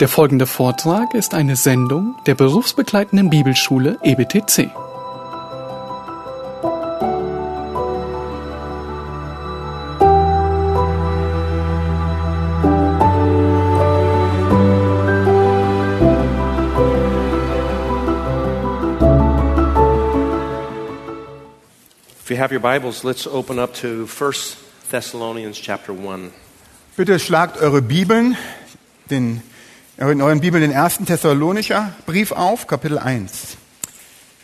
Der folgende Vortrag ist eine Sendung der berufsbegleitenden Bibelschule EBTC. If you have your Bibles, let's open up to 1 Thessalonians chapter 1. Bitte schlagt eure Bibeln, den, in euren Bibeln den ersten Thessalonicher Brief auf, Kapitel 1.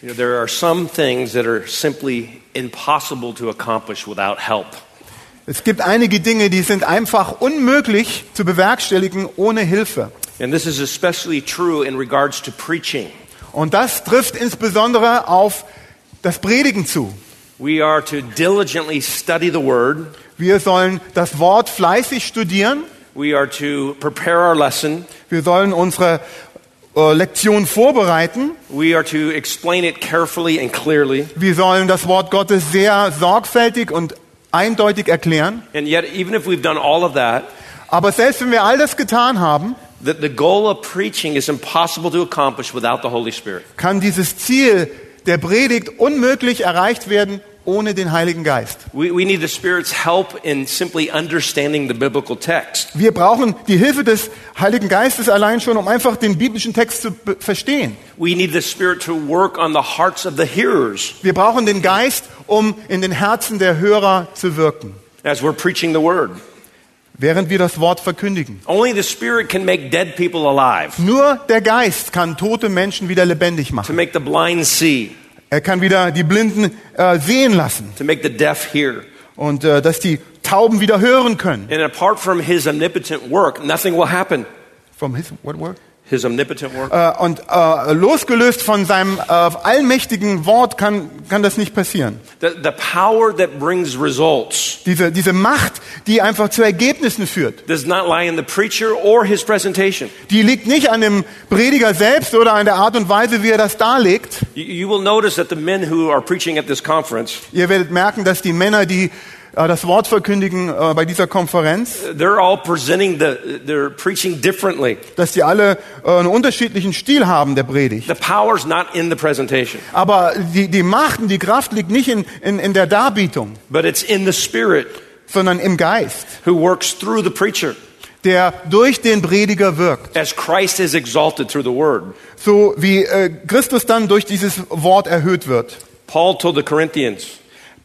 You know, there are some things that are simply impossible to accomplish without help. Es gibt einige Dinge, die sind einfach unmöglich zu bewerkstelligen ohne Hilfe. And this is especially true in regards to preaching. Und das trifft insbesondere auf das Predigen zu. We are to diligently study the Word. Wir sollen das Wort fleißig studieren. We are to prepare our lesson. Wir sollen unsere äh, Lektion vorbereiten. We are to explain it carefully and clearly. Wir sollen das Wort Gottes sehr sorgfältig und eindeutig erklären. And yet, even if we've done all of that, Aber selbst wenn wir all das getan haben, the, the goal of preaching is impossible to accomplish without the Holy Spirit. kann dieses Ziel der Predigt unmöglich erreicht werden ohne den Heiligen Geist. We, we need the Spirit's help in simply understanding the biblical text. Wir brauchen die Hilfe des Heiligen Geistes allein schon, um einfach den biblischen Text zu verstehen. We need the Spirit to work on the hearts of the hearers Wir brauchen den Geist, um in den Herzen der Hörer zu wirken, as we're preaching the Word. während wir das Wort verkündigen. Only the Spirit can make dead people alive, Nur der Geist kann tote Menschen wieder lebendig to machen. make the blind see, Er kann wieder die Blinden äh, sehen lassen to make the deaf hear. und äh, dass die Tauben wieder hören können. And apart from His omnipotent work, nothing will happen. From his, what word? His omnipotent work. Äh, und äh, losgelöst von seinem äh, allmächtigen Wort kann, kann das nicht passieren. The, the power that brings results Diese, diese Macht, die einfach zu Ergebnissen führt, does not lie in the preacher or his presentation. die liegt nicht an dem Prediger selbst oder an der Art und Weise, wie er das darlegt. You, you will notice that the men who are preaching at this conference, Ihr werdet merken, dass die Männer, die das Wort verkündigen äh, bei dieser Konferenz, they're all presenting the, they're preaching differently. dass die alle äh, einen unterschiedlichen Stil haben der Predigt. The power's not in the presentation, Aber die, die Macht und die Kraft liegt nicht in, in, in der Darbietung, but it's in the Spirit sondern im Geist, who works through the preacher der durch den Prediger wirkt. as Christ is exalted through the word. So wie äh, Christus dann durch dieses Wort erhöht wird. Paul told the Corinthians,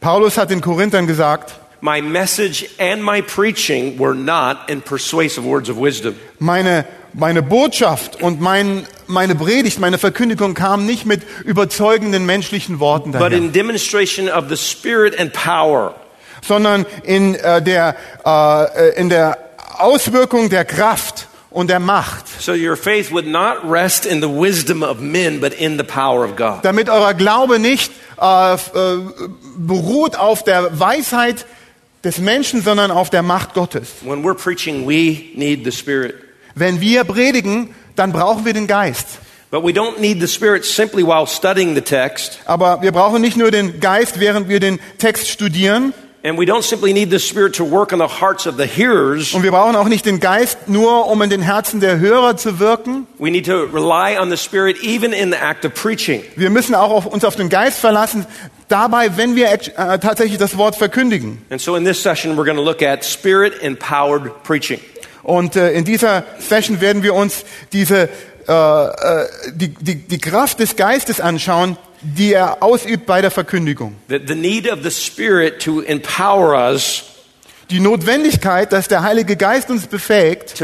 Paulus hat den Korinthern gesagt, My message and my preaching were not in persuasive words of wisdom, meine, meine Botschaft und mein, meine Predigt, meine Verkündigung kam nicht mit überzeugenden menschlichen Worten but daher, in demonstration of the Spirit and power, sondern in, äh, der, äh, in der Auswirkung der Kraft und der Macht, so your faith would not rest in the wisdom of men, but in the power of God. damit euer Glaube nicht äh, äh, beruht auf der Weisheit des Menschen, sondern auf der Macht Gottes. When we're preaching, we need the Spirit. Wenn wir predigen, dann brauchen wir den Geist. But we don't need the Spirit simply while studying the text, Aber wir brauchen nicht nur den Geist, während wir den Text studieren. And we don't simply need the Spirit to work on the hearts of the hearers. Und wir brauchen auch nicht den Geist nur, um in den Herzen der Hörer zu wirken. We need to rely on the Spirit even in the act of preaching. Wir müssen auch auf, uns auf den Geist verlassen, dabei, wenn wir äh, tatsächlich das Wort verkündigen. And so in this session, we're going to look at Spirit empowered preaching. Und äh, in dieser Session werden wir uns diese, äh, äh, die, die, die Kraft des Geistes anschauen, die er ausübt bei der Verkündigung. The, the need of the Spirit to empower us Die Notwendigkeit, dass der Heilige Geist uns befähigt,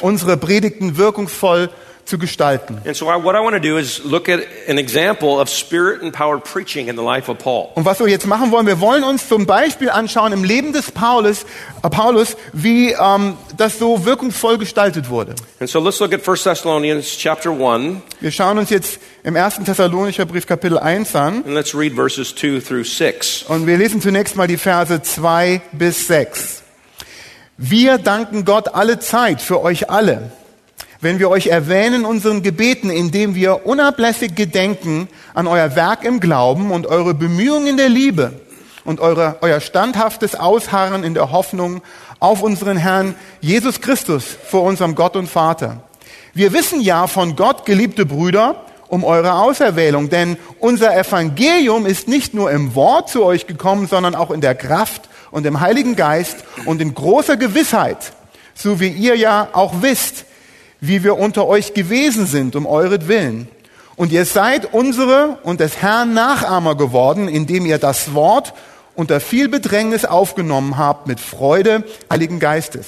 unsere Predigten wirkungsvoll zu gestalten. And so, I, what I want to do is look at an example of spirit empowered preaching in the life of Paul. Und was wir jetzt machen wollen, wir wollen uns zum Beispiel anschauen im Leben des Paulus, äh, Paulus wie ähm, das so wirkungsvoll gestaltet wurde. And so, let's look at 1 Thessalonians chapter 1, Wir schauen uns jetzt im 1. Thessalonicher Brief Kapitel 1 an and let's read verses 2 through 6. und wir lesen zunächst mal die Verse 2 bis 6. Wir danken Gott alle Zeit für euch alle, wenn wir euch erwähnen unseren Gebeten, indem wir unablässig gedenken an euer Werk im Glauben und eure Bemühungen in der Liebe und eure, euer standhaftes Ausharren in der Hoffnung auf unseren Herrn Jesus Christus vor unserem Gott und Vater. Wir wissen ja von Gott, geliebte Brüder, um eure Auserwählung, denn unser Evangelium ist nicht nur im Wort zu euch gekommen, sondern auch in der Kraft und im Heiligen Geist und in großer Gewissheit, so wie ihr ja auch wisst, wie wir unter euch gewesen sind, um euretwillen. Und ihr seid unsere und des Herrn Nachahmer geworden, indem ihr das Wort unter viel Bedrängnis aufgenommen habt mit Freude Heiligen Geistes.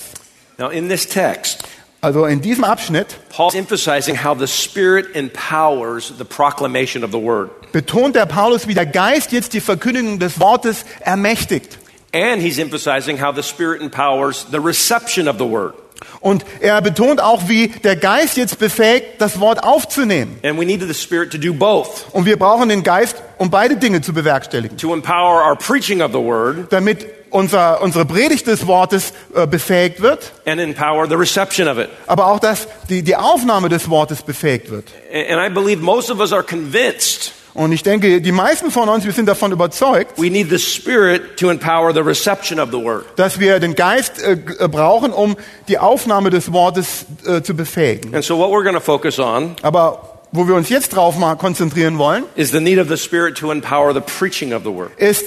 Now, in this text, Also in diesem Abschnitt Paul's emphasizing how the Spirit empowers the proclamation of the Word. betont der Paulus, wie der Geist jetzt die Verkündigung des Wortes ermächtigt. And he's emphasizing how the Spirit empowers the reception of the Word. Und er betont auch, wie der Geist jetzt befähigt, das Wort aufzunehmen. And we needed the Spirit to do both Und wir brauchen den Geist, um beide Dinge zu bewerkstelligen. to empower our preaching of the Word Damit unser, unsere Predigt des Wortes äh, befähigt wird, and empower the reception of it. aber auch, dass die, die Aufnahme des Wortes befähigt wird. And I believe most of us are convinced Und ich denke, die meisten von uns, wir sind davon überzeugt, we need the Spirit to empower the reception of the Word. dass wir den Geist äh, äh, brauchen, um die Aufnahme des Wortes äh, zu befähigen. And so, what we're focus on Aber wo wir uns jetzt drauf mal konzentrieren wollen, ist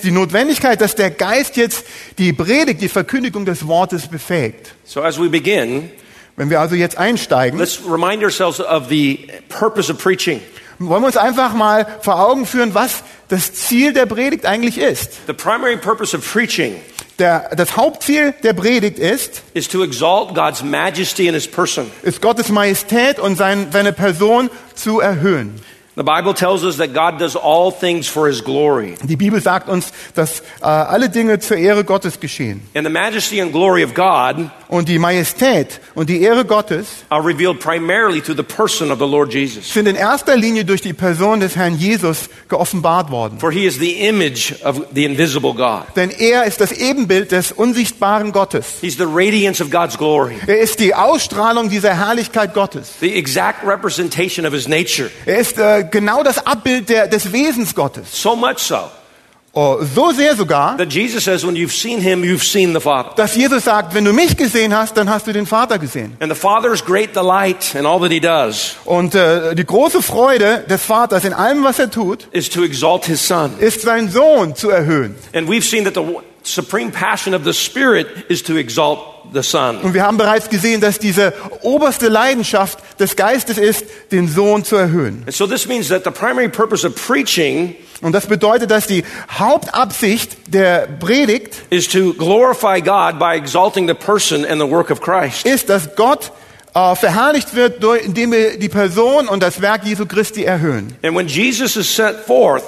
die Notwendigkeit, dass der Geist jetzt die Predigt, die Verkündigung des Wortes befähigt. So, as we begin, Wenn wir also jetzt einsteigen, let's remind ourselves of the purpose of preaching. Wollen wir uns einfach mal vor Augen führen, was das Ziel der Predigt eigentlich ist. The primary purpose of preaching Der, das Hauptziel der Predigt ist, is to exalt God's majesty in His person. ist Gottes Majestät und sein, seine Person zu erhöhen. The Bible tells us that God does all things for His glory. Die Bibel sagt uns, dass äh, alle Dinge zur Ehre Gottes geschehen. And the majesty and glory of God Und die Majestät und die Ehre Gottes are revealed primarily through the person of the Lord Jesus. sind in erster Linie durch die Person des Herrn Jesus geoffenbart worden. For He is the image of the invisible God. Denn er ist das Ebenbild des unsichtbaren Gottes. He's the radiance of God's glory, Er ist die Ausstrahlung dieser Herrlichkeit Gottes. the exact representation of His nature. Er ist äh, genau das Abbild der, des Wesens Gottes. So much so Oh, so sehr sogar, that Jesus says, when you've seen Him, you've seen the Father. dass Jesus sagt, wenn du mich gesehen hast, dann hast du den Vater gesehen. And the Father's great delight in all that He does Und äh, die große Freude des Vaters in allem, was er tut, is to exalt His Son. ist seinen Sohn zu erhöhen. And we've seen that the supreme passion of the Spirit is to exalt the Son. Und wir haben bereits gesehen, dass diese oberste Leidenschaft des Geistes ist, den Sohn zu erhöhen. And so this means that the primary purpose of preaching Und das bedeutet, dass die Hauptabsicht der Predigt is to glorify God by exalting the person and the work of Christ. ist, dass Gott äh, verherrlicht wird, durch, indem wir die Person und das Werk Jesu Christi erhöhen. And when Jesus is sent forth,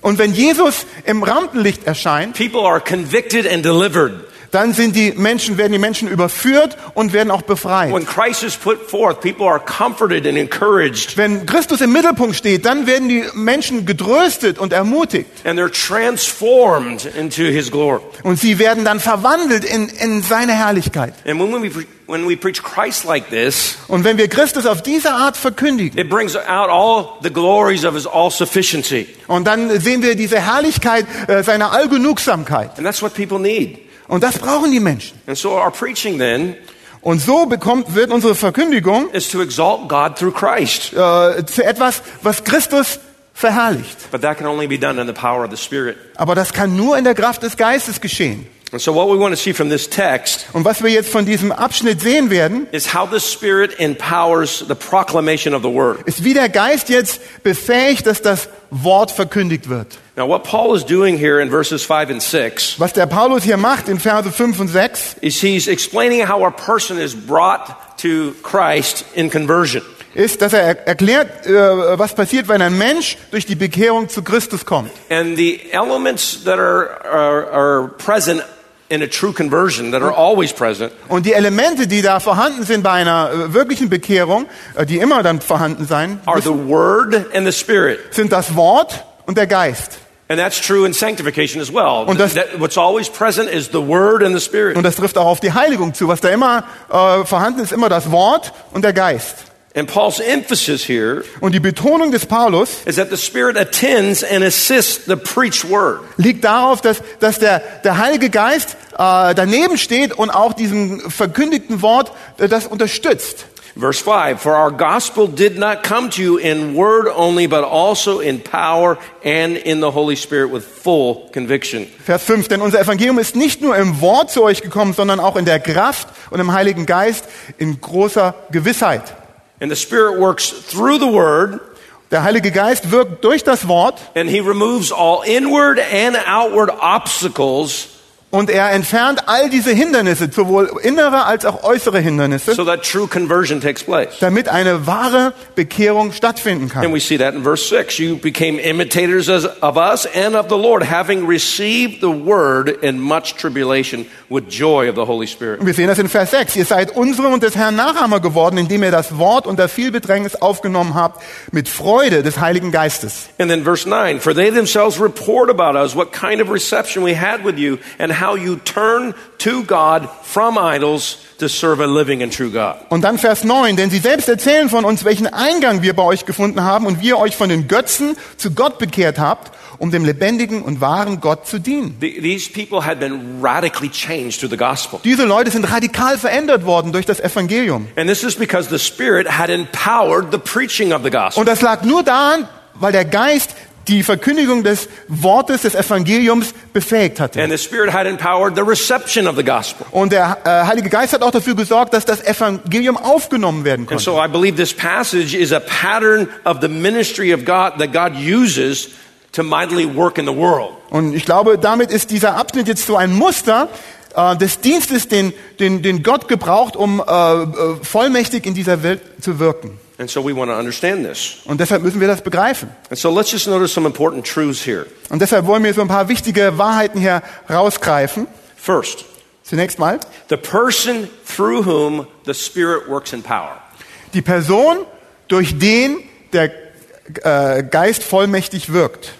Und wenn Jesus im Rampenlicht erscheint, people are convicted and delivered. Dann sind die Menschen, werden die Menschen überführt und werden auch befreit. When Christ is put forth, people are comforted and encouraged, Wenn Christus im Mittelpunkt steht, dann werden die Menschen getröstet und ermutigt. and they're transformed into His glory. Und sie werden dann verwandelt in, in seine Herrlichkeit. And when we, pre- when we preach Christ like this, Und wenn wir Christus auf diese Art verkündigen, it brings out all the glories of His all sufficiency. und dann sehen wir diese Herrlichkeit äh, seiner Allgenugsamkeit. And that's what people need. Und das brauchen die Menschen. And so our preaching then Und so bekommt, wird unsere Verkündigung is to exalt God through Christ. äh, zu etwas, was Christus verherrlicht. But that can only be done in the power of the Spirit. Aber das kann nur in der Kraft des Geistes geschehen. And so what we want to see from this text Und was wir jetzt von diesem Abschnitt sehen werden, is how the Spirit empowers the proclamation of the Word. ist, wie der Geist jetzt befähigt, dass das Wort verkündigt wird. Now, what Paul is doing here in verses 5 and 6 Was der Paulus hier macht in Verse 5 und 6, is he's explaining how a person is brought to Christ in conversion. ist, dass er er- erklärt, äh, was passiert, wenn ein Mensch durch die Bekehrung zu Christus kommt. And the elements that are, are, are present in a true conversion, that are always present, Und die Elemente, die da vorhanden sind bei einer äh, wirklichen Bekehrung, äh, die immer dann vorhanden sein, are the Word and the Spirit. sind das Wort und der Geist. And that's true in sanctification as well. Und das- That- what's always present is the Word and the Spirit. Und das trifft auch auf die Heiligung zu. Was da immer äh, vorhanden ist, immer das Wort und der Geist. And Paul's emphasis here Und die Betonung des Paulus is that the Spirit attends and assists the preached word. liegt darauf, dass, dass der, der Heilige Geist äh, daneben steht und auch diesem verkündigten Wort äh, das unterstützt. Verse 5 For our gospel did not come to you in word only, but also in power and in the Holy Spirit with full conviction. Vers 5, denn unser Evangelium ist nicht nur im Wort zu euch gekommen, sondern auch in der Kraft und im Heiligen Geist in großer Gewissheit. And the Spirit works through the word, Der Heilige Geist wirkt durch das Wort. And He removes all inward and outward obstacles und er entfernt all diese Hindernisse, sowohl innere als auch äußere Hindernisse, so that true conversion takes place. damit eine wahre Bekehrung stattfinden And kann. we see that in verse 6. You became imitators of us and of the Lord, having received the word in much tribulation with joy of the Holy Spirit. Und wir sehen das in Vers 6. Ihr seid unsere und des Herrn Nachahmer geworden, indem ihr das Wort unter viel Bedrängnis aufgenommen habt, mit Freude des Heiligen Geistes. And then verse 9, for they themselves report about us what kind of reception we had with you and how you turned to God from idols to serve a living and true God. Und dann Vers 9, denn sie selbst erzählen von uns, welchen Eingang wir bei euch gefunden haben und wie ihr euch von den Götzen zu Gott bekehrt habt, um dem lebendigen und wahren Gott zu dienen. The- These people had been radically changed through the gospel. Diese Leute sind radikal verändert worden durch das Evangelium. And this is because the Spirit had empowered the preaching of the gospel. Und das lag nur daran, weil der Geist die Verkündigung des Wortes des Evangeliums befähigt hatte. And the Spirit had empowered the reception of the gospel. Und der äh, Heilige Geist hat auch dafür gesorgt, dass das Evangelium aufgenommen werden And konnte. so I believe this passage is a pattern of the ministry of God that God uses to mightily work in the world. Und ich glaube, damit ist dieser Abschnitt jetzt so ein Muster äh, des Dienstes, den, den, den Gott gebraucht, um äh, äh, vollmächtig in dieser Welt zu wirken. And so we want to understand this. Und deshalb müssen wir das begreifen. And so let's just notice some important truths here. Und deshalb wollen wir so ein paar wichtige Wahrheiten hier rausgreifen. First, Zunächst mal, the person through whom the Spirit works in power. die Person, durch den der äh, Geist vollmächtig wirkt.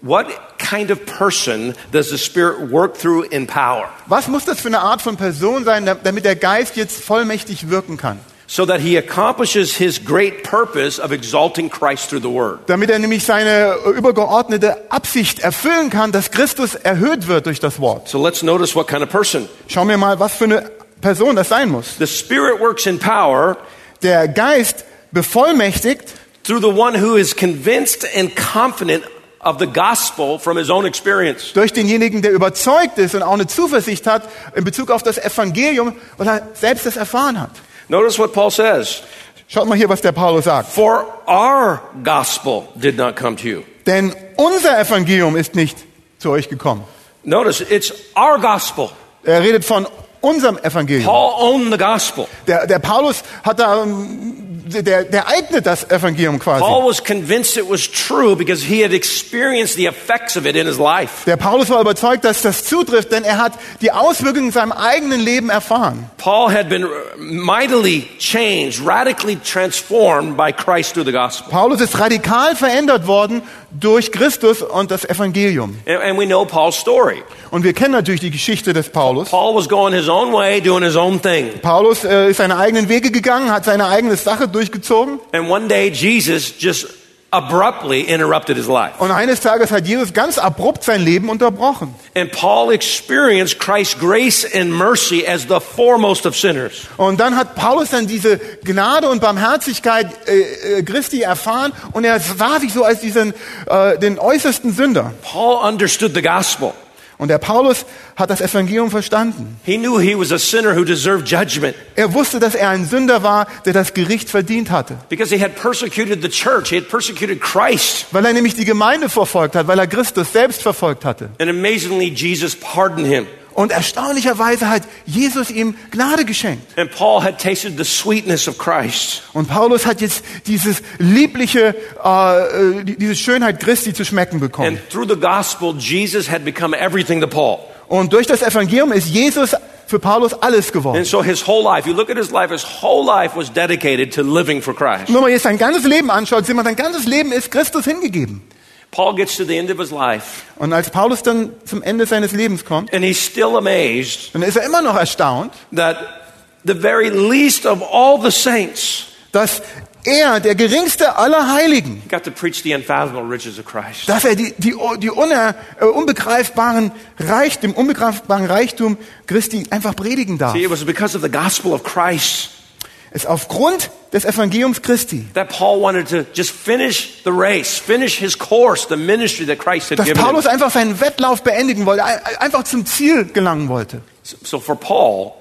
What kind of person does the Spirit work through in power? Was muss das für eine Art von Person sein, damit der Geist jetzt vollmächtig wirken kann? So that he accomplishes his great purpose of exalting Christ through the Word. Damit er nämlich seine übergeordnete Absicht erfüllen kann, dass Christus erhöht wird durch das Wort. So let's notice what kind of person. Schauen wir mal, was für eine Person das sein muss. The Spirit works in power Der Geist bevollmächtigt through the one who is convinced and confident of the gospel from his own experience. durch denjenigen, der überzeugt ist und auch eine Zuversicht hat in Bezug auf das Evangelium, weil er selbst das erfahren hat. Notice what Paul says. Schaut mal hier, was der Paulus sagt. For our gospel did not come to you. Denn unser Evangelium ist nicht zu euch gekommen. Notice it's our gospel. Er redet von unserem Evangelium. Paul owned the gospel. Der, der Paulus hat da, ähm, der, der eignet das Evangelium quasi. Paul was convinced it was true because he had experienced the effects of it in his life. Der Paulus war überzeugt, dass das zutrifft, denn er hat die Auswirkungen in seinem eigenen Leben erfahren. Paul had been mightily changed, radically transformed by Christ through the gospel. Paulus ist radikal verändert worden durch Christus und das Evangelium. And, we know Paul's story. Und wir kennen natürlich die Geschichte des Paulus. Paul was going his own way, doing his own thing. Paulus äh, ist seine eigenen Wege gegangen, hat seine eigene Sache durchgezogen. And one day Jesus just abruptly interrupted his life. Und eines Tages hat Jesus ganz abrupt sein Leben unterbrochen. And Paul experienced Christ's grace and mercy as the foremost of sinners. Und dann hat Paulus dann diese Gnade und Barmherzigkeit äh, äh, Christi erfahren und er sah sich so als diesen äh, den äußersten Sünder. Paul understood the gospel. Und der Paulus hat das Evangelium verstanden. He knew he was a sinner who deserved judgment Er wusste, dass er ein Sünder war, der das Gericht verdient hatte, because he had persecuted the church. He had persecuted Christ. weil er nämlich die Gemeinde verfolgt hat, weil er Christus selbst verfolgt hatte. And amazingly, Jesus pardoned him. Und erstaunlicherweise hat Jesus ihm Gnade geschenkt. And Paul had tasted the sweetness of Christ. Und Paulus hat jetzt dieses liebliche, die- diese Schönheit Christi zu schmecken bekommen. And through the gospel, Jesus had become everything to Paul. Und durch das Evangelium ist Jesus für Paulus alles geworden. And so his whole life, you look at his life, his whole life was dedicated to living for Christ. Wenn man jetzt sein ganzes Leben anschaut, sieht man, sein ganzes Leben ist Christus hingegeben. Paul gets to the end of his life, Und als Paulus dann zum Ende seines Lebens kommt, and he's still amazed dann ist er immer noch erstaunt, that the very least of all the saints dass er, der geringste aller Heiligen, He got to preach the unfathomable riches of Christ. dass er die, die, die uner, äh, unbegreifbaren Reichtum, unbegreifbaren Reichtum Christi einfach predigen darf. See, it was because of the gospel of Christ ist aufgrund des Evangeliums Christi, that Paul wanted to just finish the race, finish his course, the ministry that Christ had dass given him. Paulus einfach seinen Wettlauf beendigen wollte, ein- einfach zum Ziel gelangen wollte. So for Paul,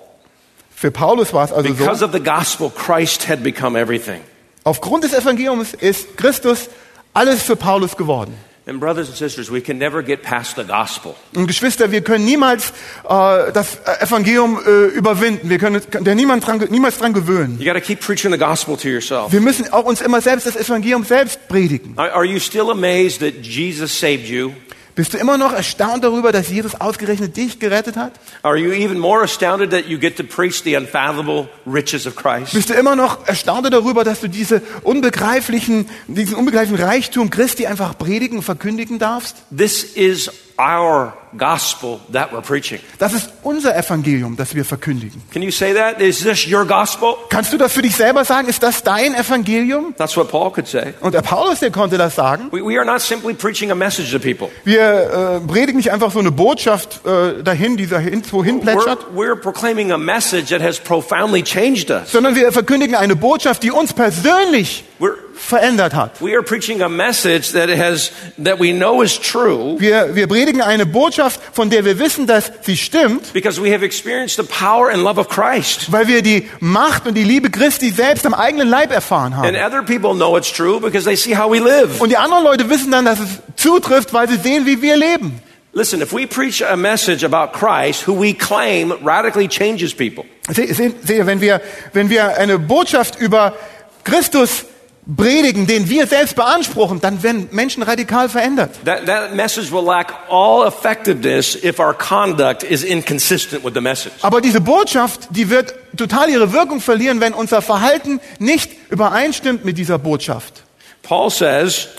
Für Paulus war es also because so, of the gospel, Christ had become everything. aufgrund des Evangeliums ist Christus alles für Paulus geworden. And brothers and sisters, we can never get past the gospel. Und Geschwister, wir können niemals äh, das Evangelium äh, überwinden. Wir können der niemand dran, niemals dran gewöhnen. You got to keep preaching the gospel to yourself. Wir müssen auch uns immer selbst das Evangelium selbst predigen. Are you still amazed that Jesus saved you? Bist du immer noch erstaunt darüber, dass Jesus ausgerechnet dich gerettet hat? Are you even more astounded that you get to preach the unfathomable riches of Christ? Bist du immer noch erstaunt darüber, dass du diese unbegreiflichen, diesen unbegreiflichen Reichtum Christi einfach predigen und verkündigen darfst? This is our gospel that we're preaching. Das ist unser Evangelium, das wir verkündigen. Can you say that? Is this your gospel? Kannst du das für dich selber sagen? Ist das dein Evangelium? That's what Paul could say. Und der Paulus, der konnte das sagen. We, we are not simply preaching a message to people. Wir äh, predigen nicht einfach so eine Botschaft äh, dahin, die dahin, wohin We're, plätschert, we're proclaiming a message that has profoundly changed us. sondern wir verkündigen eine Botschaft, die uns persönlich We're, verändert hat. we are preaching a message that has that we know is true Wir, wir predigen eine Botschaft, von der wir wissen, dass sie stimmt, because we have experienced the power and love of Christ. weil wir die Macht und die Liebe Christi selbst am eigenen Leib erfahren And haben. other people know it's true because they see how we live. Und die anderen Leute wissen dann, dass es zutrifft, weil sie sehen, wie wir leben. Listen, if we preach a message about Christ, who we claim radically changes people, Se- se- Seht ihr, wenn wir, wenn wir eine Botschaft über Christus predigen, den wir selbst beanspruchen, dann werden Menschen radikal verändert. that, that message will lack all effectiveness if our conduct is inconsistent with the message. Aber diese Botschaft, die wird total ihre Wirkung verlieren, wenn unser Verhalten nicht übereinstimmt mit dieser Botschaft. Paul says,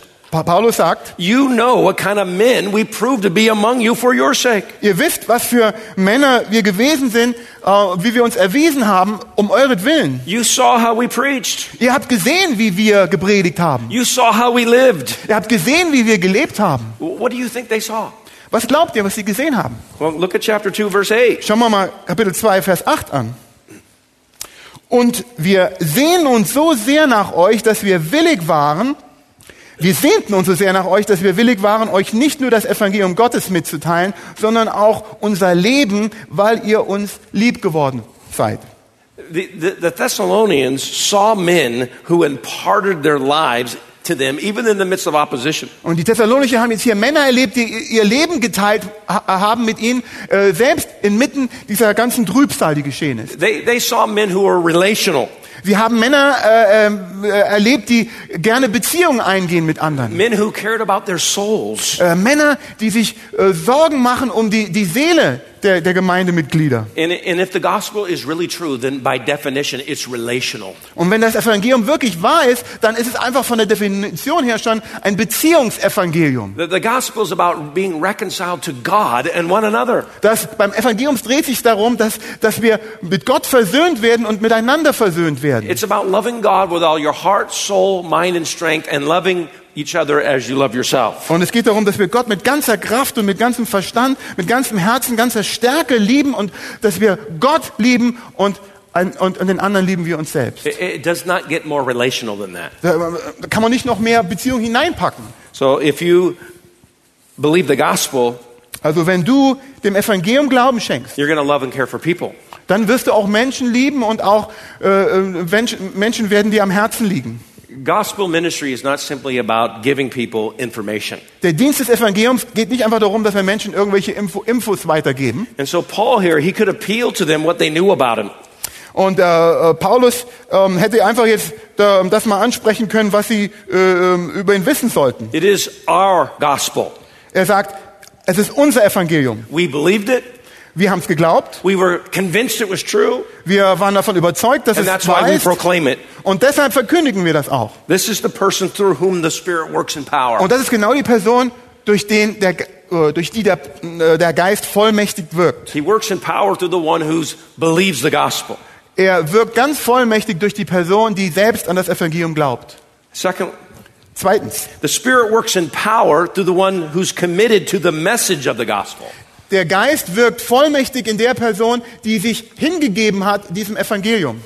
Paulus sagt, You know what kind of men we prove to be among you for your sake. ihr wisst, was für Männer wir gewesen sind, äh, wie wir uns erwiesen haben, um euretwillen. You saw how we preached. Ihr habt gesehen, wie wir gepredigt haben. You saw how we lived. Ihr habt gesehen, wie wir gelebt haben. What do you think they saw? Was glaubt ihr, was sie gesehen haben? Well, look at chapter 2, verse 8. Schauen wir mal Kapitel 2, Vers 8 an. Und wir sehen uns so sehr nach euch, dass wir willig waren, wir sehnten uns so sehr nach euch, dass wir willig waren, euch nicht nur das Evangelium Gottes mitzuteilen, sondern auch unser Leben, weil ihr uns lieb geworden seid. The, the, the Thessalonians saw men who imparted their lives to them, even in the midst of opposition. Und die Thessalonicher haben jetzt hier Männer erlebt, die ihr Leben geteilt ha- haben mit ihnen, äh, selbst inmitten dieser ganzen Trübsal, die geschehen ist. They, they saw men who were relational, Sie haben Männer äh, äh, erlebt, die gerne Beziehungen eingehen mit anderen. men who cared about their souls. Äh, Männer, die sich äh, Sorgen machen um die, die Seele der, der Gemeindemitglieder. And, and if the gospel is really true, then by definition, it's relational. Und wenn das Evangelium wirklich wahr ist, dann ist es einfach von der Definition her schon ein Beziehungsevangelium. The, the gospel is about being reconciled to God and one another. Das, beim Evangelium dreht sich darum, dass, dass wir mit Gott versöhnt werden und miteinander versöhnt werden. It's about loving God with all your heart, soul, mind, and strength, and loving each other as you love yourself. Und es geht darum, dass wir Gott mit ganzer Kraft und mit ganzem Verstand, mit ganzem Herzen, ganzer Stärke lieben und dass wir Gott lieben und, und, und den anderen lieben wir uns selbst. It, it does not get more relational than that. Da da kann man nicht noch mehr Beziehung hineinpacken. So if you believe the gospel, Also wenn du dem Evangelium Glauben schenkst, you're going to love and care for people. dann wirst du auch Menschen lieben und auch äh, äh, Menschen, Menschen werden dir am Herzen liegen. Gospel ministry is not simply about giving people information. Der Dienst des Evangeliums geht nicht einfach darum, dass wir Menschen irgendwelche Info, Infos weitergeben. And so Paul here, he could appeal to them what they knew about him. Und äh, äh, Paulus ähm, hätte einfach jetzt äh, das mal ansprechen können, was sie äh, ähm, über ihn wissen sollten. It is our gospel. Er sagt, es ist unser Evangelium. We believed it. Wir haben es geglaubt. We were convinced it was true. Wir waren davon überzeugt, dass And es that's wahr why we ist. proclaim it. Und deshalb verkündigen wir das auch. This is the person through whom the Spirit works in power. Und das ist genau die Person, durch, den der, äh, durch die der, äh, der Geist vollmächtig wirkt. He works in power through the one who believes the gospel. Er wirkt ganz vollmächtig durch die Person, die selbst an das Evangelium glaubt. Second, Zweitens, the Spirit works in power through the one who's committed to the message of the gospel. Der Geist wirkt vollmächtig in der Person, die sich hingegeben hat diesem Evangelium.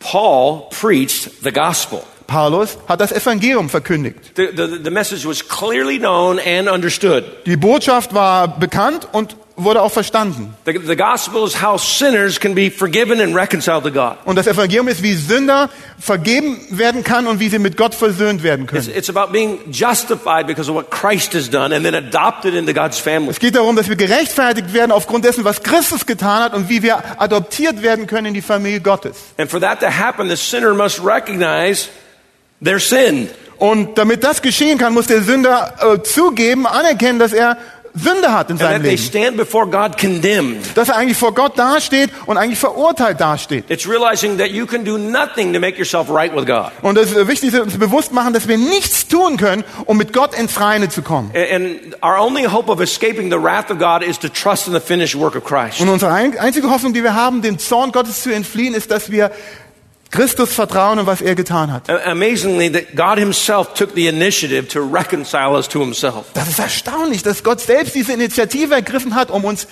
Paul preached the gospel. Paulus hat das Evangelium verkündigt. The, the, the message was clearly known and understood. Die Botschaft war bekannt und wurde auch verstanden. The, the gospel is how sinners can be forgiven and reconciled to God. Und das Evangelium ist, wie Sünder vergeben werden kann und wie sie mit Gott versöhnt werden It's, können. it's about being justified because of what Christ has done and then adopted into God's family. Es geht darum, dass wir gerechtfertigt werden aufgrund dessen, was Christus getan hat und wie wir adoptiert werden können in die Familie Gottes. And for that to happen, the sinner must recognize their sin. Und damit das geschehen kann, muss der Sünder äh, zugeben, anerkennen, dass er Sünde hat in seinem they Leben. stand before God condemned. Dass er eigentlich vor Gott dasteht und eigentlich verurteilt dasteht. It's realizing that you can do nothing to make yourself right with God. Und das ist wichtig, uns bewusst machen, dass wir nichts tun können, um mit Gott ins Reine zu kommen. And- And our only hope of escaping the wrath of God is to trust in the finished work of Christ. Und unsere ein- einzige Hoffnung, die wir haben, dem Zorn Gottes zu entfliehen, ist, dass wir Christus vertrauen und was er getan hat. Amazingly, that God Himself took the initiative to reconcile us to Himself. Das ist erstaunlich, dass Gott selbst diese Initiative ergriffen hat, um uns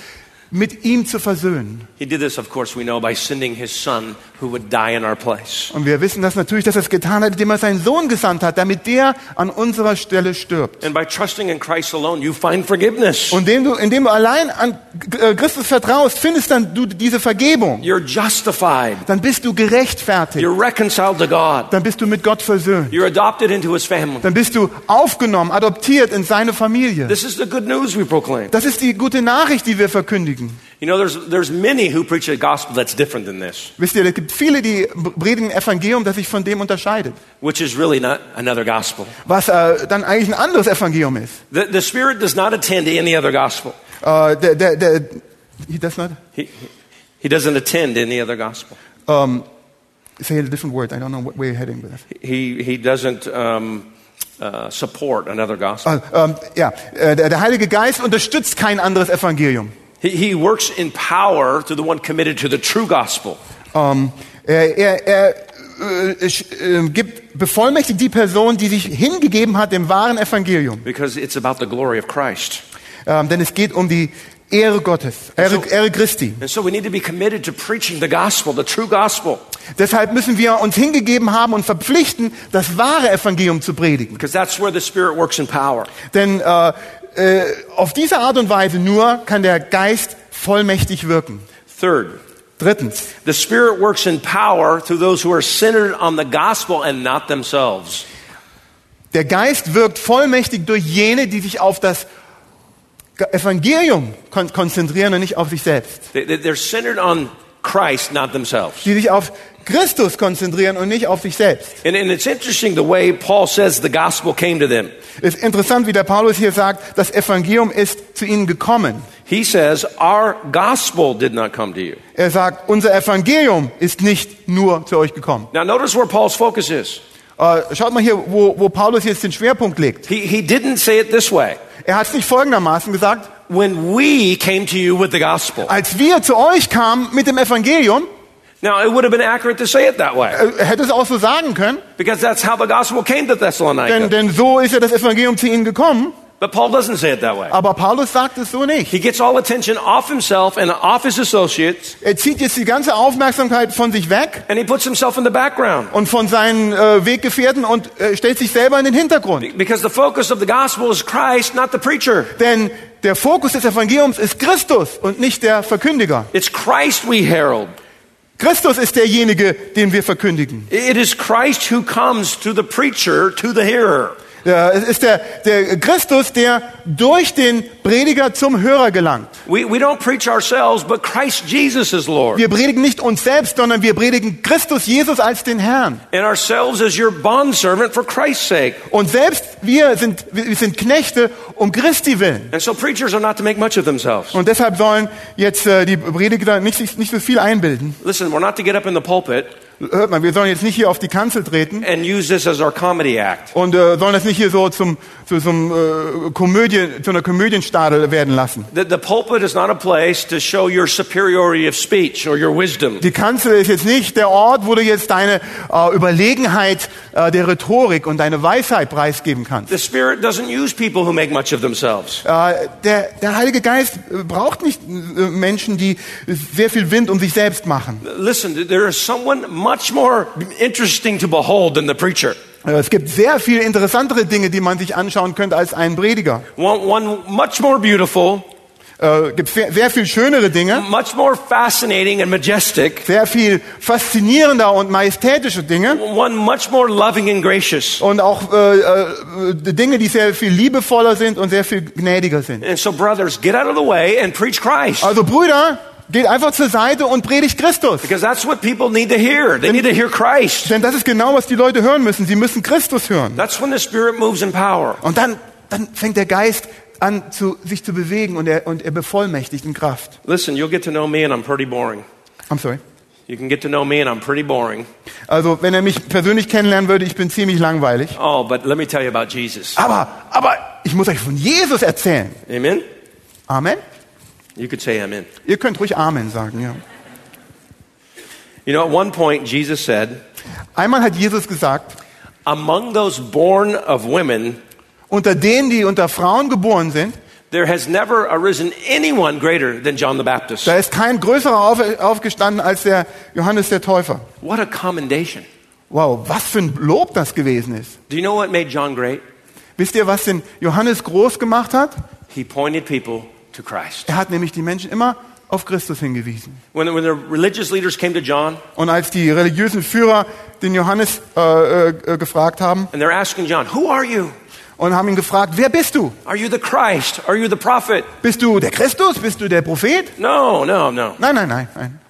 mit ihm zu versöhnen. He did this, of course, we know, by sending His Son who would die in our place. Und wir wissen das natürlich, dass er es getan hat, indem er seinen Sohn gesandt hat, damit der an unserer Stelle stirbt. And by trusting in Christ alone, you find forgiveness. Und indem du, indem du allein an äh, Christus vertraust, findest dann du diese Vergebung. You're justified. Dann bist du gerechtfertigt. You're reconciled to God. Dann bist du mit Gott versöhnt. You're adopted into His family. Dann bist du aufgenommen, adoptiert in seine Familie. This is the good news we proclaim. Das ist die gute Nachricht, die wir verkündigen. You know, there's, there's many who preach a gospel that's different than this, Wisst ihr, es gibt viele, die predigen Evangelium, das sich von dem unterscheidet. which is really not another gospel. Was äh, dann eigentlich ein anderes Evangelium ist. The, the Spirit does not attend to any other gospel. Äh, der, der, der, he does not, He, he doesn't attend any other gospel. um, say a different word. I don't know what, you're heading with this. He, he doesn't um, uh, support another gospel. Äh, ähm, ja, äh, der, der Heilige Geist unterstützt kein anderes Evangelium. He, he works in power to the one committed to the true gospel. Ähm, er er, er äh, sch- äh, gibt bevollmächtigt die Person, die sich hingegeben hat dem wahren Evangelium. Because it's about the glory of Christ. Ähm, denn es geht um die Ehre Gottes, Ehre, Ehre Christi. And so we need to be committed to preaching the gospel, the true gospel, Deshalb müssen wir uns hingegeben haben und verpflichten, das wahre Evangelium zu predigen. because that's where the Spirit works in power. Denn äh, äh, auf diese Art und Weise nur kann der Geist vollmächtig wirken. Third, Drittens, the Spirit works in power to those who are centered on the gospel and not themselves. der Geist wirkt vollmächtig durch jene, die sich auf das Evangelium kon konzentrieren und nicht auf sich selbst. They- they- They're centered on Christ, not themselves. Die sich auf Christus konzentrieren und nicht auf sich selbst. And, and it's interesting the way Paul says the gospel came to them. Ist interessant, wie der Paulus hier sagt, das Evangelium ist zu ihnen gekommen. He says, Our gospel did not come to you. Er sagt, unser Evangelium ist nicht nur zu euch gekommen. Now, notice where Paul's focus is. Äh, schaut mal hier, wo, wo Paulus jetzt den Schwerpunkt legt. He, he didn't say it this way Er hat es nicht folgendermaßen gesagt, when we came to you with the gospel. als wir zu euch kamen mit dem Evangelium, Now, it would have been accurate to say it that way äh, hätte es auch so sagen können, because that's how the gospel came to denn, Thessalonica. denn so ist ja das Evangelium zu ihnen gekommen. But Paul doesn't say it that way. Aber Paulus sagt es so nicht. He gets all attention off himself and off his associates, Er zieht jetzt die ganze Aufmerksamkeit von sich weg and he puts himself in the background. und von seinen äh, Weggefährten und äh, stellt sich selber in den Hintergrund. Because the focus of the gospel is Christ, not the preacher. Denn der Fokus des Evangeliums ist Christus und nicht der Verkündiger. It's Christ we herald. Christus ist derjenige, den wir verkündigen. It is Christ who comes to the preacher, to the hearer. Es ist der, der Christus, der durch den Prediger zum Hörer gelangt. We, we don't preach ourselves, but Christ Jesus is Lord. Wir predigen nicht uns selbst, sondern wir predigen Christus Jesus als den Herrn. And ourselves as your bondservant for Christ's sake. Und selbst wir sind, wir sind Knechte um Christi willen. And so preachers are not to make much of themselves. Und deshalb sollen jetzt äh, die Prediger nicht, nicht so viel einbilden. Listen, we're not to get up in the pulpit Hört mal, wir sollen jetzt nicht hier auf die Kanzel treten and use this as our comedy act. und äh, sollen das nicht hier so zum, zu, zum, äh, Komödie, zu einer Komödienstücke Stadel werden lassen. The, the pulpit is not a place to show your superiority of speech or your wisdom. Die Kanzel ist jetzt nicht der Ort, wo du jetzt deine äh, Überlegenheit äh, der Rhetorik und deine Weisheit preisgeben kannst. The Spirit doesn't use people who make much of themselves. Äh, der, der Heilige Geist braucht nicht Menschen, die sehr viel Wind um sich selbst machen. Listen, there is someone much more interesting to behold than the preacher. Äh, Es gibt sehr viel interessantere Dinge, die man sich anschauen könnte als einen Prediger. One, one much more beautiful, Äh, gibt sehr, sehr viel schönere Dinge, much more fascinating and majestic, sehr viel faszinierender und majestätische Dinge one much more loving and gracious. und auch äh, äh, Dinge, die sehr viel liebevoller sind und sehr viel gnädiger sind. And so, brothers, get out of the way and preach Christ. Also Brüder, geht einfach zur Seite und predigt Christus. Because that's what people need to hear. They need to hear Christ. Denn das ist genau, was die Leute hören müssen. Sie müssen Christus hören. That's when the Spirit moves in power. Und dann, dann fängt der Geist an, zu, sich zu bewegen und er, und er bevollmächtigt in Kraft. Listen, you'll get to know me and I'm pretty boring. I'm sorry. You can get to know me and I'm pretty boring. Also, wenn er mich persönlich kennenlernen würde, ich bin ziemlich langweilig. Oh, but let me tell you about Jesus. Aber, aber ich muss euch von Jesus erzählen. Amen? Amen. You could say amen. Ihr könnt ruhig Amen sagen, ja. You know, at one point, Jesus said, Einmal hat Jesus gesagt, Among those born of women, unter denen, die unter Frauen geboren sind, there has never arisen anyone greater than John the Baptist. da ist kein größerer auf, aufgestanden als der Johannes der Täufer. What a commendation. Wow, was für ein Lob das gewesen ist. Do you know what made John great? Wisst ihr, was den Johannes groß gemacht hat? He pointed people to Christ. Er hat nämlich die Menschen immer auf Christus hingewiesen. When, when the religious leaders came to John Und als die religiösen Führer den Johannes äh, äh, gefragt haben and they're asking John, Who are you? und haben ihn gefragt, wer bist du? Are you the Christ? Are you the prophet? Bist du der Christus? Bist du der Prophet? No, no, no. Nein, nein, nein, nein.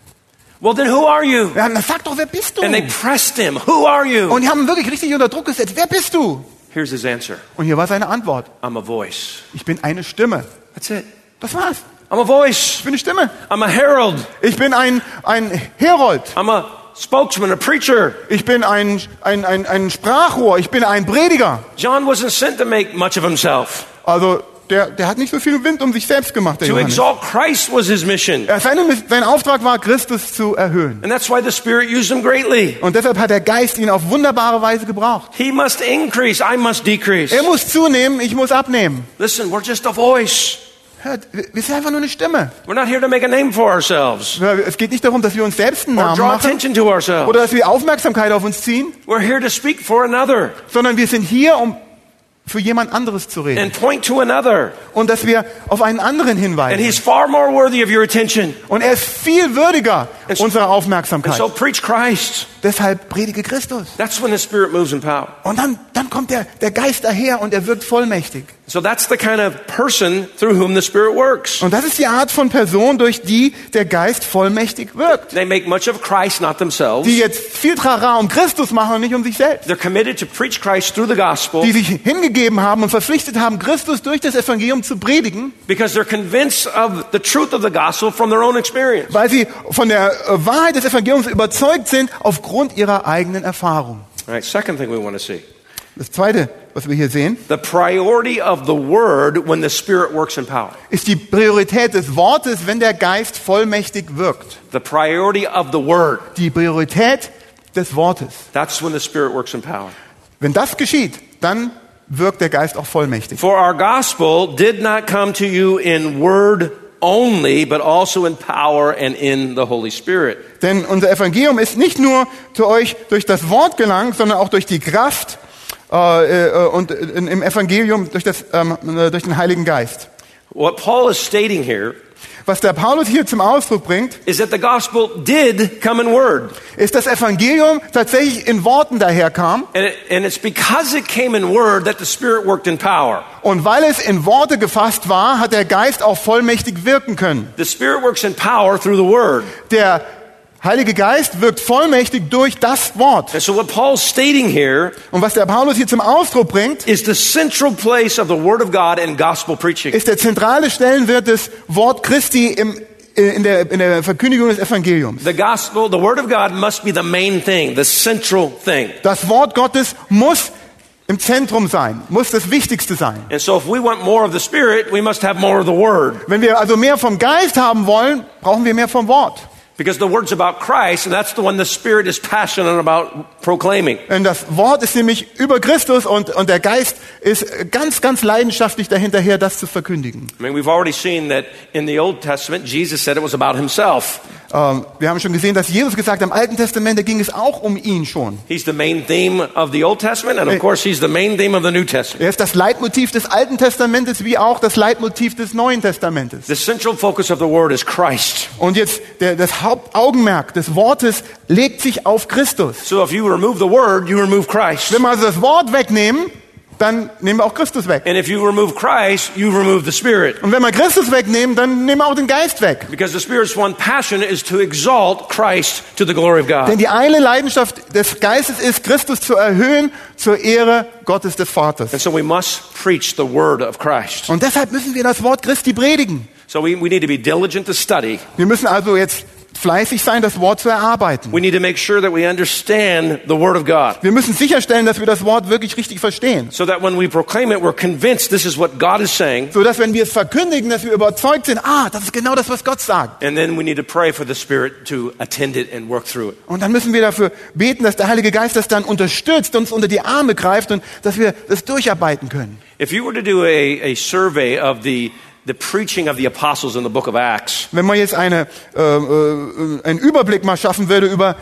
Well, then who are you? Ja, na sag doch, wer bist du? And they pressed him. Who are you? Und die haben ihn wirklich richtig unter Druck gesetzt. Wer bist du? Here's his answer Und hier war seine Antwort. I'm a voice. Ich bin eine Stimme. That's it. Das war's. I'm a voice. Ich bin eine Stimme. I'm a herald. Ich bin ein, ein Herold. I'm a spokesman, a preacher. Ich bin ein, ein, ein, ein Sprachrohr. Ich bin ein Prediger. John wasn't sent to make much of himself. Also, der, der hat nicht so viel Wind um sich selbst gemacht, der To Johannes. exalt Christ was his mission. Er, seine, sein Auftrag war, Christus zu erhöhen. And that's why the Spirit used him greatly. Und deshalb hat der Geist ihn auf wunderbare Weise gebraucht. He must increase, I must decrease. Er muss zunehmen, ich muss abnehmen. Listen, we're just a voice. Wir sind einfach nur eine Stimme. We're not here to make a name for ourselves Es geht nicht darum, dass wir uns selbst einen Namen machen oder dass wir Aufmerksamkeit auf uns ziehen, We're here to speak for another sondern wir sind hier, um für jemand anderes zu reden. and point to another. Und dass wir auf einen anderen And hinweisen. he's far more worthy of your attention. Und er ist viel würdiger And so- unserer And Aufmerksamkeit. so preach Christ. Deshalb predige Christus. That's when the Spirit moves in power. Und dann, dann kommt der, der Geist daher und er wirkt vollmächtig. So that's the kind of person through whom the Spirit works. Und das ist die Art von Person, durch die der Geist vollmächtig wirkt. They make much of Christ, not themselves. Die jetzt viel Trara um Christus machen und nicht um sich selbst. They're committed to preach Christ through the gospel Die sich hingegeben haben und verpflichtet haben, Christus durch das Evangelium zu predigen, because they're convinced of the truth of the gospel from their own experience. weil sie von der äh, Wahrheit des Evangeliums überzeugt sind aufgrund ihrer eigenen Erfahrung. All right, second thing we want to see. Das zweite, was wir hier sehen, The priority of the word when the Spirit works in power. ist die Priorität des Wortes, wenn der Geist vollmächtig wirkt. The priority of the word. Die Priorität des Wortes. That's when the Spirit works in power. Wenn das geschieht, dann wirkt der Geist auch vollmächtig. For our gospel did not come to you in word only, but also in power and in the Holy Spirit. Denn unser Evangelium ist nicht nur zu euch durch das Wort gelangt, sondern auch durch die Kraft und äh, im Evangelium durch, das, ähm, äh, durch den Heiligen Geist. What Paul is stating here Was der Paulus hier zum Ausdruck bringt, is that the gospel did come in word. ist, dass Evangelium tatsächlich in Worten daherkam. And, it, and it's because it came in word that the Spirit worked in power. Und weil es in Worte gefasst war, hat der Geist auch vollmächtig wirken können. The Spirit works in power through the word. Der Heilige Geist wirkt vollmächtig durch das Wort. And so what Paul's stating here Und was der Paulus hier zum Ausdruck bringt, is the central place of the word of God in gospel preaching. ist der zentrale Stellenwert des Wort Christi im, äh, in, der, in der Verkündigung des Evangeliums. The gospel, the word of God must be the main thing, the central thing. Das Wort Gottes muss im Zentrum sein, muss das Wichtigste sein. And so if we want more of the Spirit, we must have more of the Word. Wenn wir also mehr vom Geist haben wollen, brauchen wir mehr vom Wort. Because the Word's about Christ, and that's the one the Spirit is passionate about proclaiming. Denn das Wort ist nämlich über Christus und, und der Geist ist ganz, ganz leidenschaftlich dahinterher, das zu verkündigen. I mean, we've already seen that in the Old Testament, Jesus said it was about himself. Ähm, wir haben schon gesehen, dass Jesus gesagt hat, im Alten Testament, da ging es auch um ihn schon. He's the main theme of the Old Testament, and of course, he's the main theme of the New Testament. Er ist das Leitmotiv des Alten Testamentes wie auch das Leitmotiv des Neuen Testamentes. The central focus of the Word is Christ. Und jetzt der, das Hauptaugenmerk des Wortes legt sich auf Christus. So if you remove the Word, you remove Christ. Wenn wir also das Wort wegnehmen, dann nehmen wir auch Christus weg. And if you remove Christ, you remove the Spirit. Und wenn wir Christus wegnehmen, dann nehmen wir auch den Geist weg. Because the Spirit's one passion is to exalt Christ to the glory of Denn God. die eine Leidenschaft des Geistes ist, Christus zu erhöhen zur Ehre Gottes des Vaters. And so we must preach the Word of Christ. Und deshalb müssen wir das Wort Christi predigen. So we, we need to be diligent to study. Wir müssen also jetzt fleißig sein, das Wort zu erarbeiten. We need to make sure that we understand the Word of God. Wir müssen sicherstellen, dass wir das Wort wirklich richtig verstehen. So that when we proclaim it, we're convinced this is what God is saying. So dass wenn wir es verkündigen, dass wir überzeugt sind, ah, das ist genau das, was Gott sagt. And then we need to pray for the Spirit to attend it and work through it. Und dann müssen wir dafür beten, dass der Heilige Geist das dann unterstützt, uns unter die Arme greift und dass wir das durcharbeiten können. If you were to do a, a survey of the, the preaching of the apostles in the book of Acts, Wenn man jetzt eine, äh, äh, einen Überblick mal schaffen würde über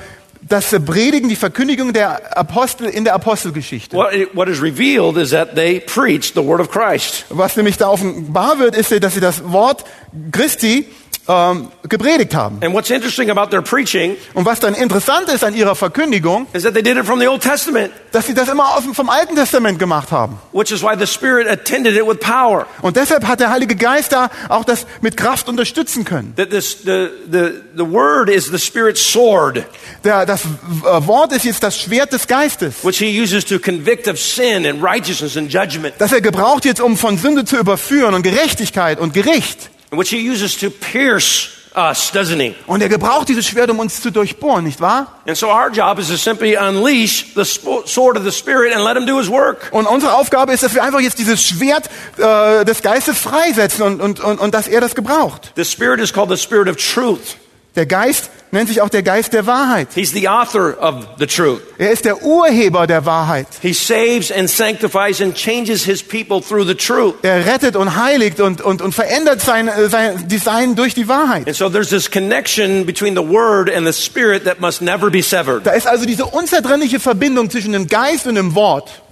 das Predigen, die Verkündigung der Apostel in der Apostelgeschichte. what, it- what is revealed is that they preached the word of Christ. Was nämlich da offenbar wird, ist, dass sie das Wort Christi ähm, gepredigt haben. And what's interesting about their preaching Und was dann interessant ist an ihrer Verkündigung, is that they did it from the Old Testament, dass sie das immer aus vom Alten Testament gemacht haben. which is why the Spirit attended it with power. Und deshalb hat der Heilige Geist da auch das mit Kraft unterstützen können. That this, the, the, the word is the Spirit's sword, Der, das äh, Wort ist jetzt das Schwert des Geistes, which he uses to convict of sin and righteousness and judgment, das er gebraucht jetzt, um von Sünde zu überführen und Gerechtigkeit und Gericht. Which he uses to pierce us, doesn't he? Und er gebraucht dieses Schwert, um uns zu durchbohren, nicht wahr? And so our job is to simply unleash the sword of the Spirit and let him do his work. Und unsere Aufgabe ist, dass wir einfach jetzt dieses Schwert äh, des Geistes freisetzen und, und, und, und dass er das gebraucht. The Spirit is called the Spirit of truth. Der Geist nennt sich auch der Geist der Wahrheit. He's the author of the truth. Er ist der Urheber der Wahrheit. He saves and sanctifies and changes his people through the truth. Er rettet und heiligt und, und, und verändert sein, äh, sein Design durch die Wahrheit. And so there's this connection between the Word and the Spirit that must never be severed. Da ist also diese unzertrennliche Verbindung zwischen dem Geist und dem Wort.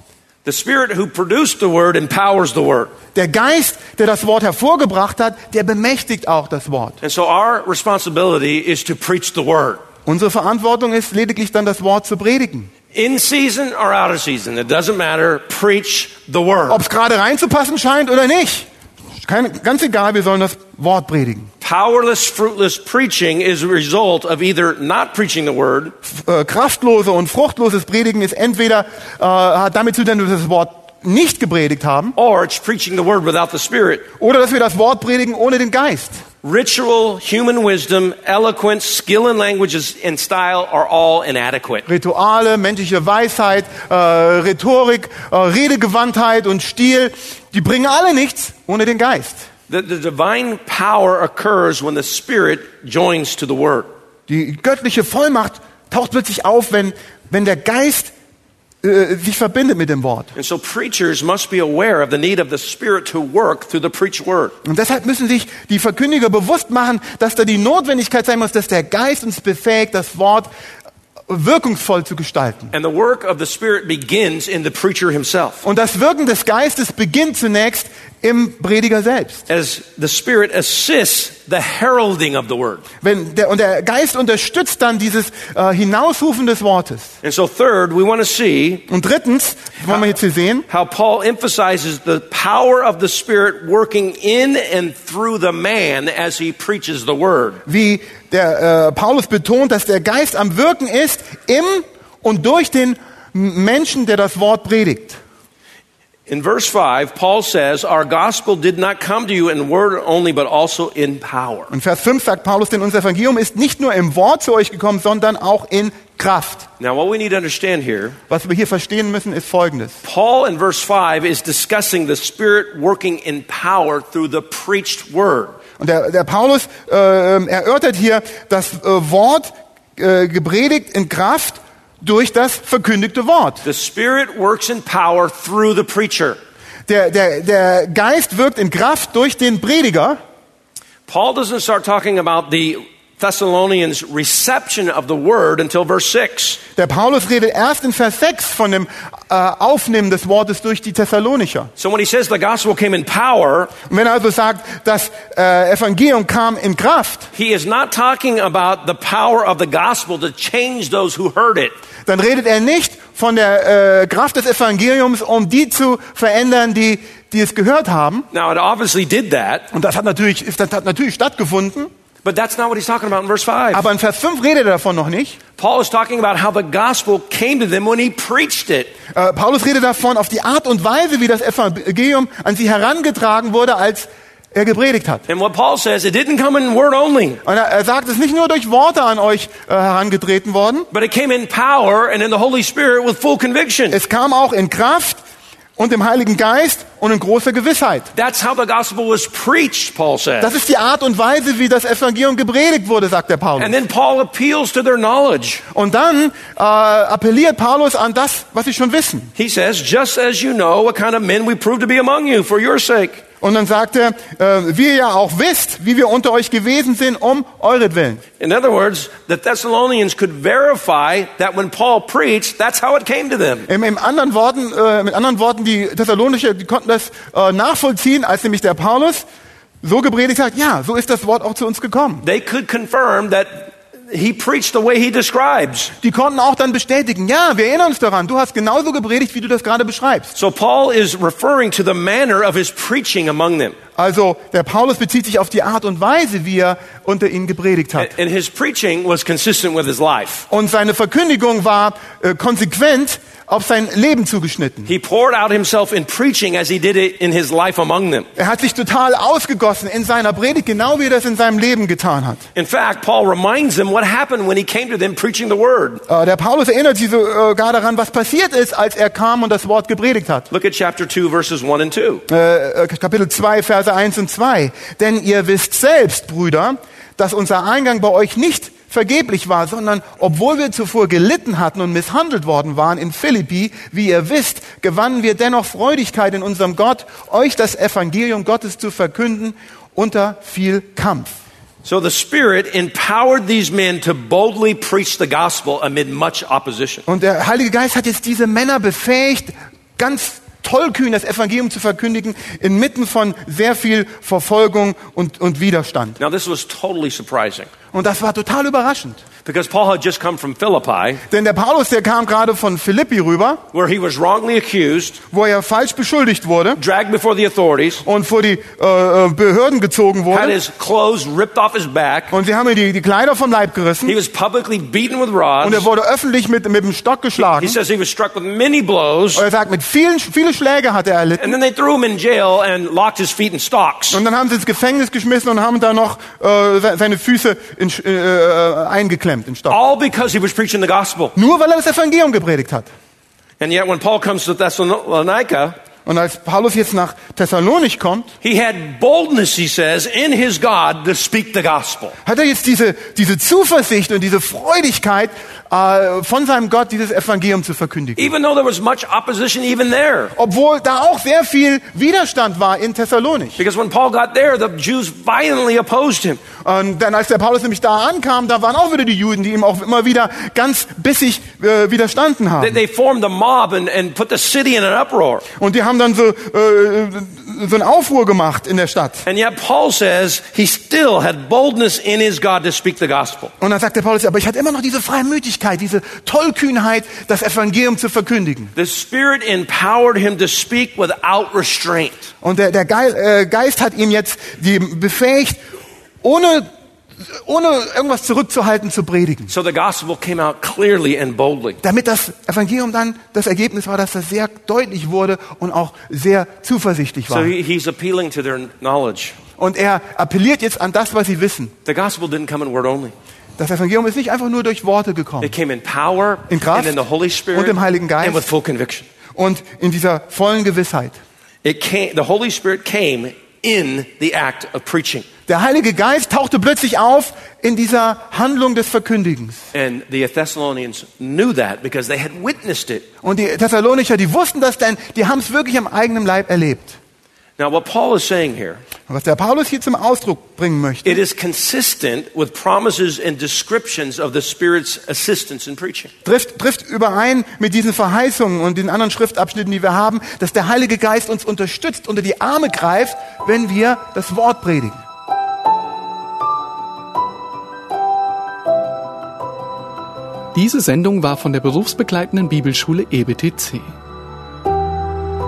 The Spirit who produced the Word empowers the Word. Der Geist, der das Wort hervorgebracht hat, der bemächtigt auch das Wort. And so our responsibility is to preach the Word. Unsere Verantwortung ist lediglich dann das Wort zu predigen. In season or out of season, it doesn't matter. Preach the Word. Ob es gerade reinzupassen scheint oder nicht. Keine, ganz egal, wir sollen das Wort predigen. Powerless, fruitless preaching is a result of either not preaching the Word Äh, kraftlose und fruchtloses Predigen ist entweder äh, hat damit zu tun, dass wir das Wort nicht gepredigt haben or it's preaching the Word without the Spirit. oder dass wir das Wort predigen ohne den Geist. Ritual, human wisdom, eloquence, skill in languages and style are all inadequate. Rituale, menschliche Weisheit, äh, Rhetorik, äh, Redegewandtheit und Stil, die bringen alle nichts ohne den Geist. The, the divine power occurs when the Spirit joins to the Word. Die göttliche Vollmacht taucht plötzlich auf, wenn, wenn der Geist sich verbindet mit dem Wort. And so preachers must be aware of the need of the Spirit to work through the preached Word. Und deshalb müssen sich die Verkündiger bewusst machen, dass da die Notwendigkeit sein muss, dass der Geist uns befähigt, das Wort wirkungsvoll zu gestalten. And the work of the Spirit begins in the preacher himself. Und das Wirken des Geistes beginnt zunächst im Prediger selbst. As the Spirit assists the heralding of the Word. Wenn der, und der Geist unterstützt dann dieses äh, Hinausrufen des Wortes. And so third, we want to see Und drittens, wollen wir jetzt hier sehen, how Paul emphasizes the power of the Spirit working in and through the man as he preaches the Word. wie der äh, Paulus betont, dass der Geist am Wirken ist im und durch den Menschen, der das Wort predigt. In verse 5, Paul says, Our gospel did not come to you in word only, but also in power. Und Vers 5 sagt Paulus, denn unser Evangelium ist nicht nur im Wort zu euch gekommen, sondern auch in Kraft. Now, what we need to understand here Was wir hier verstehen müssen, ist Folgendes. Paul in verse 5 is discussing the Spirit working in power through the preached word. Und der, der Paulus äh, erörtert hier das äh, Wort äh, gepredigt in Kraft durch das verkündigte Wort. The Spirit works in power through the preacher. Der, der, der Geist wirkt in Kraft durch den Prediger. Paul doesn't start talking about the Thessalonians' reception of the word until verse 6. Der Paulus redet erst in Vers 6 von dem äh, Aufnehmen des Wortes durch die Thessalonicher. So when he says the gospel came in power, Und wenn er also sagt, das äh, Evangelium kam in Kraft, he is not talking about the power of the gospel to change those who heard it. dann redet er nicht von der äh, Kraft des Evangeliums, um die zu verändern, die, die es gehört haben. Now, it obviously did that, Und das hat natürlich, das hat natürlich stattgefunden. But that's not what he's talking about in verse 5. Aber in Vers 5 redet er davon noch nicht. Paul is talking about how the gospel came to them when he preached it. Äh, Paulus redet davon auf die Art und Weise, wie das Evangelium an sie herangetragen wurde, als er gepredigt hat. And what Paul says, it didn't come in word only, Und er, er sagt, es ist nicht nur durch Worte an euch äh, herangetreten worden, but it came in power and in the Holy Spirit with full conviction. es kam auch in Kraft und im Heiligen Geist und in großer Gewissheit. That's how the gospel was preached, Paul says. Das ist die Art und Weise, wie das Evangelium gepredigt wurde, sagt der Paulus. And then Paul appeals to their knowledge. Und dann äh, appelliert Paulus an das, was sie schon wissen. He says, just as you know what kind of men we prove to be among you for your sake. Und dann sagt er, äh, wie ihr ja auch wisst, wie wir unter euch gewesen sind, um euretwillen. In other words, the Thessalonians could verify that when Paul preached, that's how it came to them. Im, im anderen Worten, äh, mit anderen Worten, die Thessalonicher, die konnten das äh, nachvollziehen, als nämlich der Paulus so gepredigt hat, ja, so ist das Wort auch zu uns gekommen. They could confirm that he preached the way he describes. Die konnten auch dann bestätigen, ja, wir erinnern uns daran, du hast genauso gepredigt, wie du das gerade beschreibst. So Paul is referring to the manner of his preaching among them. Also der Paulus bezieht sich auf die Art und Weise, wie er unter ihnen gepredigt hat. And his preaching was consistent with his life. Und seine Verkündigung war äh, konsequent auf sein Leben zugeschnitten. He poured out himself in preaching as he did it in his life among them. Er hat sich total ausgegossen in seiner Predigt, genau wie er das in seinem Leben getan hat. In fact, Paul reminds them what happened when he came to them preaching the word. Äh, der Paulus erinnert sie sogar daran, was passiert ist, als er kam und das Wort gepredigt hat. Look at chapter 2 verses 1 and 2. Äh, Kapitel 2, Verse 1 und 2. Denn ihr wisst selbst, Brüder, dass unser Eingang bei euch nicht vergeblich war, sondern obwohl wir zuvor gelitten hatten und misshandelt worden waren in Philippi, wie ihr wisst, gewannen wir dennoch Freudigkeit in unserem Gott, euch das Evangelium Gottes zu verkünden unter viel Kampf. So the Spirit empowered these men to boldly preach the gospel amid much opposition. Und der Heilige Geist hat jetzt diese Männer befähigt, ganz tollkühn das Evangelium zu verkündigen, inmitten von sehr viel Verfolgung und, und Widerstand. Now this was totally surprising Und das war total überraschend. because Paul had just come from Philippi Denn der Paulus, der kam gerade von Philippi rüber, where he was wrongly accused, wo er falsch beschuldigt wurde dragged before the authorities, und vor die äh, Behörden gezogen had wurde. his clothes ripped off his back. Und sie haben ihm die, die Kleider vom Leib He gerissen was publicly beaten with und rods. er wurde öffentlich mit, mit dem Stock He geschlagen. says he was struck with many blows. Und er sagt, mit vielen, viele Schläge hat er erlitten. And then they threw him in jail and locked his feet in stocks. Und dann haben sie ins Gefängnis geschmissen und haben da noch äh, se- seine Füße in, Sch- äh, eingeklemmt in Stock. All because he was preaching the gospel. Nur weil er das Evangelium gepredigt hat. And yet when Paul comes to Thessalonica, Und als Paulus jetzt nach Thessalonich kommt, he had boldness, he says, in his God to speak the gospel. hat er jetzt diese, diese Zuversicht und diese Freudigkeit, äh, von seinem Gott dieses Evangelium zu verkündigen. Even though there was much opposition even there. Obwohl da auch sehr viel Widerstand war in Thessalonich. Because when Paul got there, the Jews violently opposed him. Und dann, als der Paulus nämlich da ankam, da waren auch wieder die Juden, die ihm auch immer wieder ganz bissig äh, widerstanden They, haben. they formed a mob and, and put the city in an uproar. Und die haben dann so, äh, so einen Aufruhr gemacht in der Stadt. And yet Paul says he still had boldness in his God to speak the gospel. Und dann sagt der Paulus, aber ich hatte immer noch diese Freimütigkeit, diese Tollkühnheit, das Evangelium zu verkündigen. The Spirit empowered him to speak without restraint. Und der, der äh, Geist hat ihm jetzt die befähigt, ohne, ohne irgendwas zurückzuhalten, zu predigen. So the gospel came out clearly and boldly. Damit das Evangelium dann das Ergebnis war, dass das sehr deutlich wurde und auch sehr zuversichtlich So war. he, he's appealing to their knowledge. Und er appelliert jetzt an das, was sie wissen. The gospel didn't come in word only. Das Evangelium ist nicht einfach nur durch Worte gekommen. It came in power In Kraft and in the Holy Spirit und im Heiligen Geist. and with full conviction. Und in dieser vollen Gewissheit. It came, the Holy Spirit came in the act of preaching. Der Heilige Geist tauchte plötzlich auf in dieser Handlung des Verkündigens. And the Thessalonians knew that because they had witnessed it. Und die Thessalonicher, die wussten das denn, die haben es wirklich am eigenen Leib erlebt. Now, what Paul is saying here, was der Paulus hier zum Ausdruck bringen möchte, it is consistent with promises and descriptions of the Spirit's assistance in preaching. trifft, trifft überein mit diesen Verheißungen und den anderen Schriftabschnitten, die wir haben, dass der Heilige Geist uns unterstützt, unter die Arme greift, wenn wir das Wort predigen. Diese Sendung war von der berufsbegleitenden Bibelschule EBTC.